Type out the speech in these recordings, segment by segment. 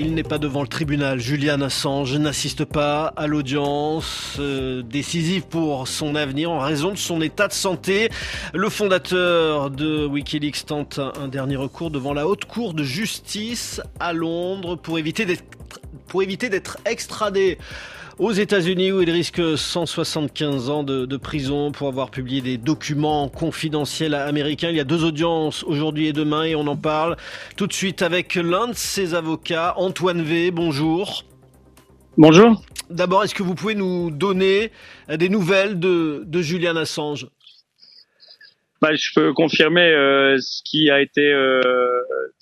il n'est pas devant le tribunal. Julian Assange n'assiste pas à l'audience euh, décisive pour son avenir en raison de son état de santé. Le fondateur de Wikileaks tente un dernier recours devant la haute cour de justice à Londres pour éviter d'être extradé aux États-Unis où il risque 175 ans de, prison pour avoir publié des documents confidentiels américains. Il y a deux audiences aujourd'hui et demain et on en parle tout de suite avec l'un de ses avocats, Antoine V. Bonjour. Bonjour. D'abord, est-ce que vous pouvez nous donner des nouvelles de, Julian Assange? Bah, je peux confirmer euh, ce qui a été euh,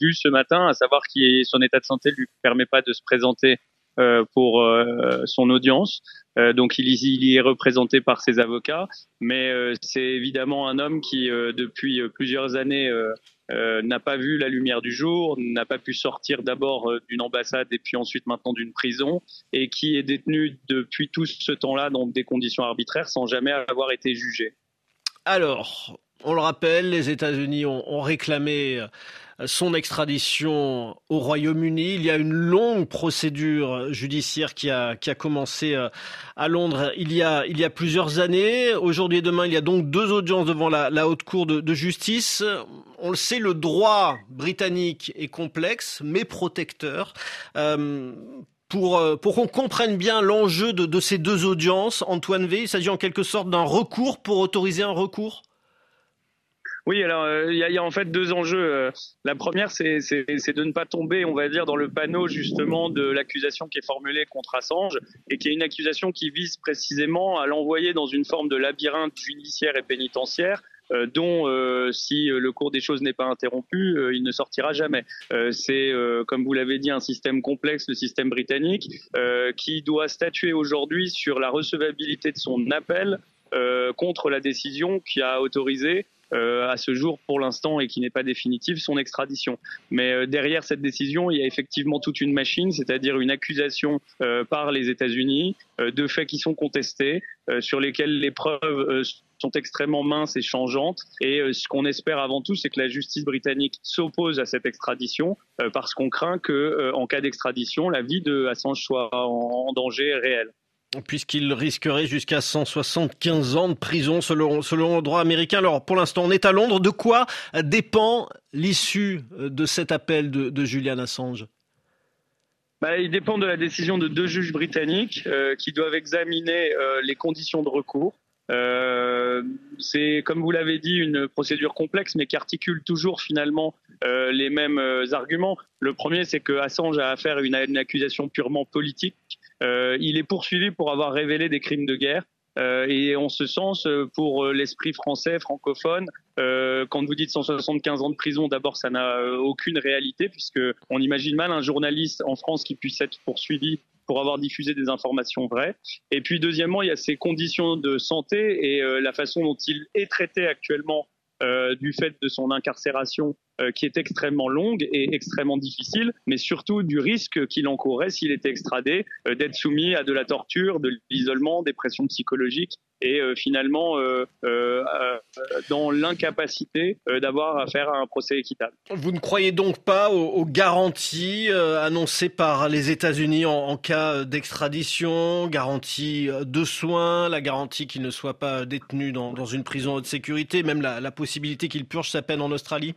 vu ce matin, à savoir que son état de santé ne lui permet pas de se présenter pour euh, son audience. Euh, donc il, il, est représenté par ses avocats, mais c'est évidemment un homme qui, depuis plusieurs années, n'a pas vu la lumière du jour, n'a pas pu sortir d'abord d'une ambassade et puis ensuite maintenant d'une prison, et qui est détenu depuis tout ce temps-là dans des conditions arbitraires sans jamais avoir été jugé. Alors, on le rappelle, les États-Unis ont, ont réclamé son extradition au Royaume-Uni. Il y a une longue procédure judiciaire qui a, qui a commencé euh, à Londres il y a, il y a plusieurs années. Aujourd'hui et demain, il y a donc deux audiences devant la, la Haute Cour de, de, justice. On le sait, le droit britannique est complexe, mais protecteur. Euh, pour, euh, pour qu'on comprenne bien l'enjeu de, de, ces deux audiences, Antoine V, il s'agit en quelque sorte d'un recours pour autoriser un recours? Oui, alors euh, il y, a en fait deux enjeux. Euh. La première, c'est de ne pas tomber, on va dire, dans le panneau justement de l'accusation qui est formulée contre Assange et qui est une accusation qui vise précisément à l'envoyer dans une forme de labyrinthe judiciaire et pénitentiaire euh, dont si le cours des choses n'est pas interrompu, il ne sortira jamais. c'est, comme vous l'avez dit, un système complexe, le système britannique, qui doit statuer aujourd'hui sur la recevabilité de son appel contre la décision qui a autorisé à ce jour pour l'instant et qui n'est pas définitive, son extradition. Mais euh, derrière cette décision, il y a effectivement toute une machine, c'est-à-dire une accusation euh, par les États-Unis de faits qui sont contestés, sur lesquels les preuves sont extrêmement minces et changeantes. Et ce qu'on espère avant tout, c'est que la justice britannique s'oppose à cette extradition parce qu'on craint que, en cas d'extradition, la vie de Assange soit en danger réel puisqu'il risquerait jusqu'à 175 ans de prison selon, le droit américain. Alors pour l'instant, on est à Londres. De quoi dépend l'issue de cet appel de, Julian Assange? Bah, il dépend de la décision de deux juges britanniques euh, qui doivent examiner euh, les conditions de recours. Euh, c'est, comme vous l'avez dit, une procédure complexe, mais qui articule toujours finalement les mêmes arguments. Le premier, c'est que Assange a affaire à une accusation purement politique il est poursuivi pour avoir révélé des crimes de guerre. Euh, et en ce sens, euh, pour l'esprit français, francophone, quand vous dites 175 ans de prison, d'abord, ça n'a aucune réalité, puisque on imagine mal un journaliste en France qui puisse être poursuivi pour avoir diffusé des informations vraies. Et puis, deuxièmement, il y a ses conditions de santé et la façon dont il est traité actuellement euh, du fait de son incarcération euh, qui est extrêmement longue et extrêmement difficile, mais surtout du risque qu'il encourrait s'il était extradé euh, d'être soumis à de la torture, de l'isolement, des pressions psychologiques et finalement dans l'incapacité d'avoir affaire à un procès équitable. Vous ne croyez donc pas aux, garanties annoncées par les États-Unis en, cas d'extradition, garantie de soins, la garantie qu'il ne soit pas détenu dans, une prison haute sécurité, même la, possibilité qu'il purge sa peine en Australie?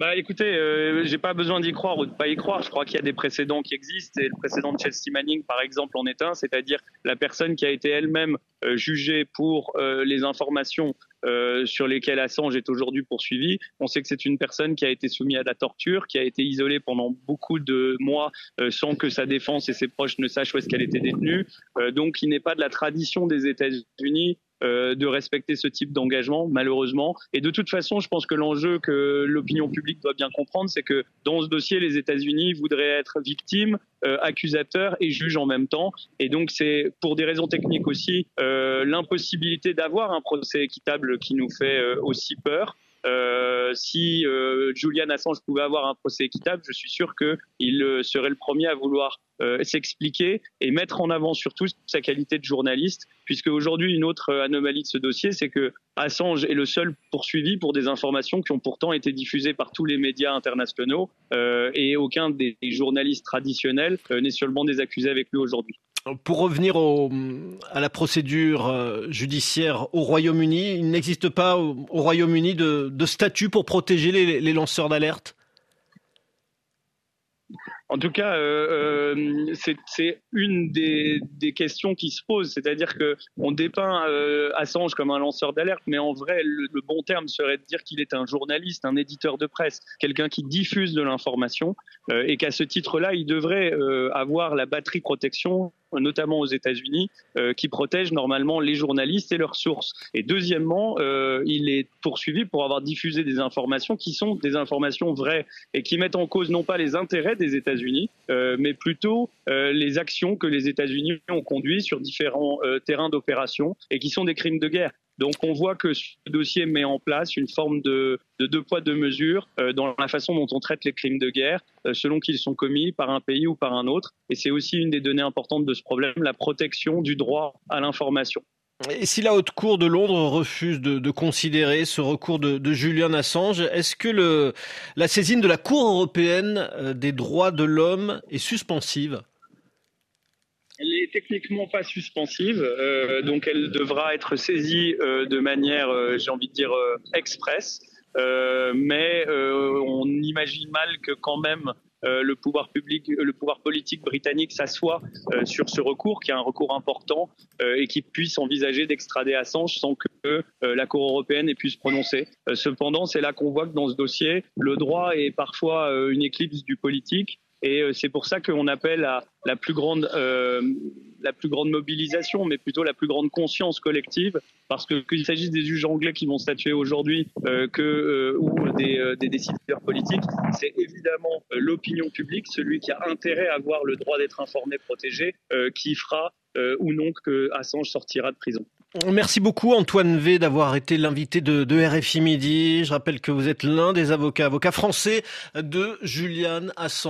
Bah écoutez, euh, j'ai pas besoin d'y croire ou de pas y croire. Je crois qu'il y a des précédents qui existent et le précédent de Chelsea Manning, par exemple, en est un, c'est-à-dire la personne qui a été elle-même euh, jugée pour euh, les informations euh, sur lesquelles Assange est aujourd'hui poursuivi. On sait que c'est une personne qui a été soumise à la torture, qui a été isolée pendant beaucoup de mois sans que sa défense et ses proches ne sachent où est-ce qu'elle était détenue. donc, il n'est pas de la tradition des États-Unis euh, de respecter ce type d'engagement, malheureusement. Et de toute façon, je pense que l'enjeu que l'opinion publique doit bien comprendre, c'est que dans ce dossier, les États-Unis voudraient être victimes, euh, accusateurs et juges en même temps. Et donc, c'est pour des raisons techniques aussi euh, l'impossibilité d'avoir un procès équitable qui nous fait aussi peur. Si Julian Assange pouvait avoir un procès équitable, je suis sûr qu'il serait le premier à vouloir s'expliquer et mettre en avant surtout sa qualité de journaliste, puisque aujourd'hui une autre anomalie de ce dossier, c'est que Assange est le seul poursuivi pour des informations qui ont pourtant été diffusées par tous les médias internationaux et aucun des journalistes traditionnels n'est seulement des accusés avec lui aujourd'hui. Pour revenir à la procédure euh, judiciaire au Royaume-Uni, il n'existe pas au, Royaume-Uni de, statut pour protéger les lanceurs d'alerte? En tout cas, euh, euh c'est une des, questions qui se posent, c'est-à-dire que on dépeint Assange comme un lanceur d'alerte, mais en vrai, le, bon terme serait de dire qu'il est un journaliste, un éditeur de presse, quelqu'un qui diffuse de l'information, et qu'à ce titre-là, il devrait avoir la batterie protection notamment aux États-Unis, euh, qui protège normalement les journalistes et leurs sources. Et deuxièmement, euh, il est poursuivi pour avoir diffusé des informations qui sont des informations vraies et qui mettent en cause non pas les intérêts des États-Unis, euh, mais plutôt les actions que les États-Unis ont conduites sur différents terrains d'opération et qui sont des crimes de guerre. Donc on voit que ce dossier met en place une forme de, deux poids, deux mesures euh, dans la façon dont on traite les crimes de guerre, euh, selon qu'ils sont commis par un pays ou par un autre. Et c'est aussi une des données importantes de ce problème, la protection du droit à l'information. Et si la Haute Cour de Londres refuse de, considérer ce recours de, Julian Assange, est-ce que la saisine de la Cour européenne euh, des droits de l'homme est suspensive? Techniquement pas suspensive, euh, donc elle devra être saisie euh, de manière, euh, j'ai envie de dire, express. mais on imagine mal que quand même le pouvoir public, le pouvoir politique britannique s'assoit sur ce recours, qui est un recours important, et qui puisse envisager d'extrader Assange sans que la Cour européenne ait pu se prononcer. cependant, c'est là qu'on voit que dans ce dossier, le droit est parfois une éclipse du politique. Et euh, c'est pour ça qu'on appelle à la plus grande euh, la plus grande mobilisation, mais plutôt la plus grande conscience collective, parce que qu'il s'agisse des juges anglais qui vont statuer aujourd'hui euh, que ou des, des, décideurs politiques, c'est évidemment l'opinion publique, celui qui a intérêt à avoir le droit d'être informé, protégé, qui fera ou non que Assange sortira de prison. Merci beaucoup Antoine V d'avoir été l'invité de, de, RFI Midi. Je rappelle que vous êtes l'un des avocats, avocats français de Julian Assange.